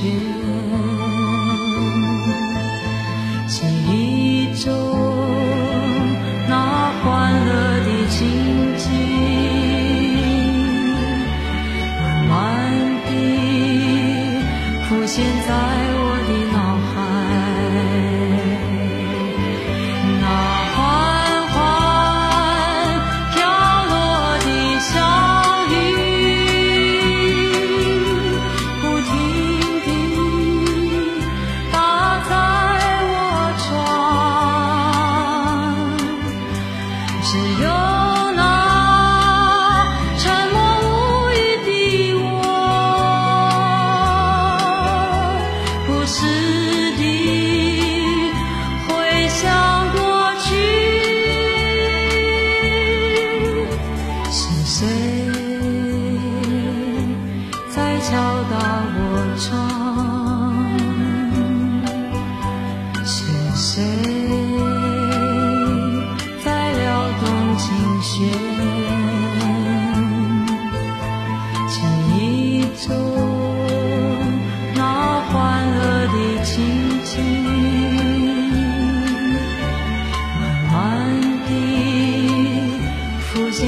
change.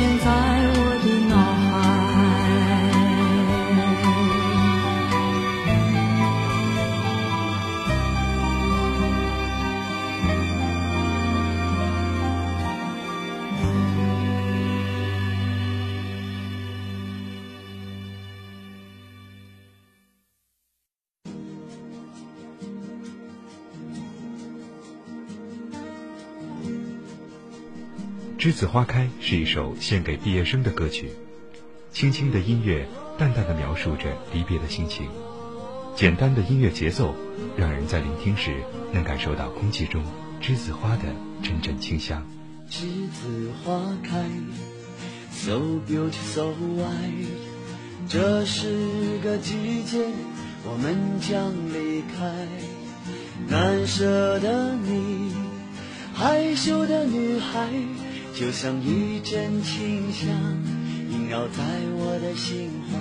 现在栀子花开是一首献给毕业生的歌曲，轻轻的音乐，淡淡的描述着离别的心情。简单的音乐节奏，让人在聆听时能感受到空气中栀子花的阵阵清香。栀子花开，so beautiful，so white。这是个季节，我们将离开。难舍的你，害羞的女孩。就像一阵清香萦绕在我的心怀，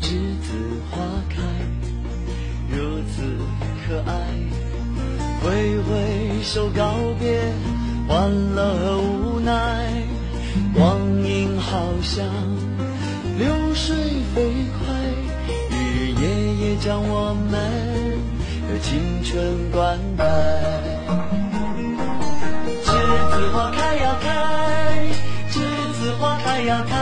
栀子花开如此可爱，挥挥手告别欢乐和无奈，光阴好像。将我们的青春灌溉。栀子花开呀开，栀子花开呀开，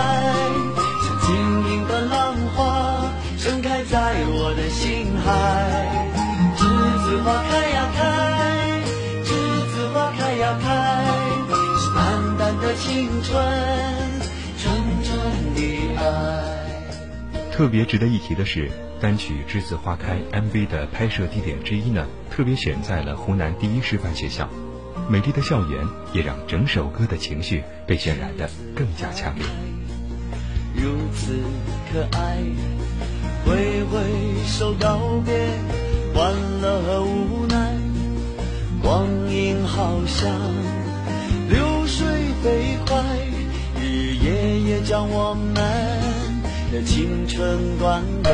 像晶莹的浪花盛开在我的心海。栀子花开呀开，栀子花开呀开，是淡淡的青春。特别值得一提的是，单曲《栀子花开》MV 的拍摄地点之一呢，特别选在了湖南第一师范学校。美丽的校园也让整首歌的情绪被渲染的更加强烈。如此可爱，挥挥手告别欢乐和无奈，光阴好像流水飞快，日日夜夜将我们。的青春灌溉，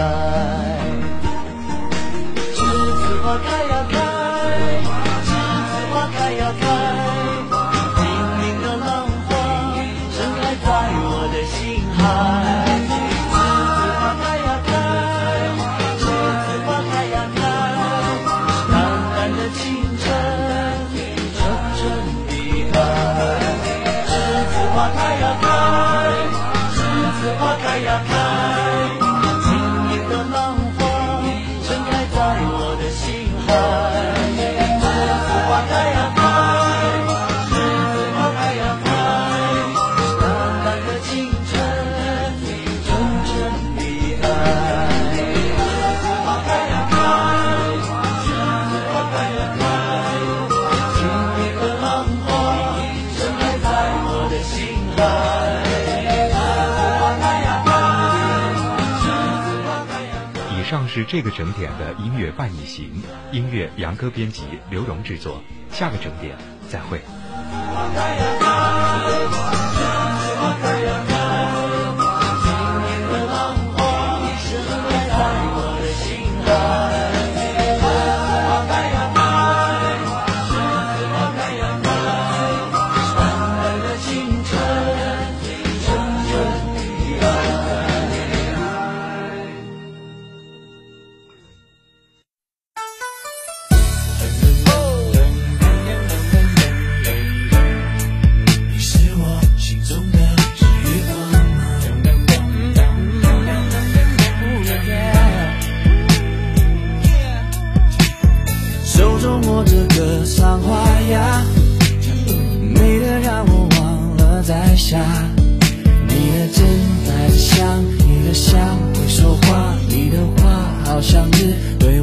是这个整点的音乐伴你行。音乐杨哥编辑刘荣制作下个整点再会。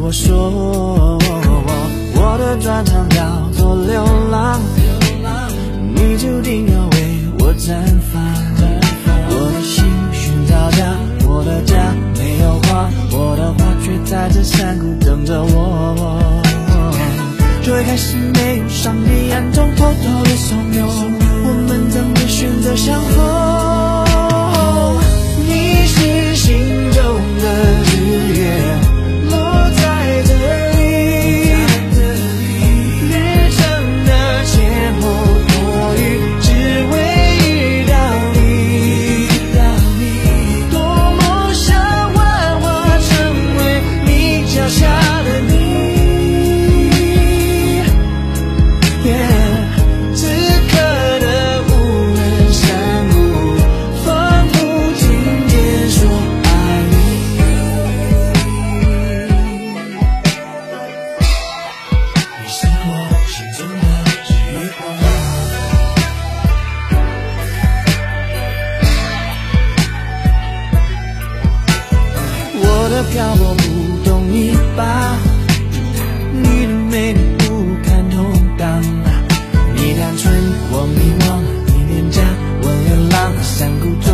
我说，我的专长叫做流浪，流浪，你注定要为我绽放，绽放，我的心寻找家，我的家没有花，我的花却在这山谷等着我，最开始没有上帝眼中偷偷的怂恿，我们怎么选择相逢？我迷茫，你恋家，我流浪，山谷中。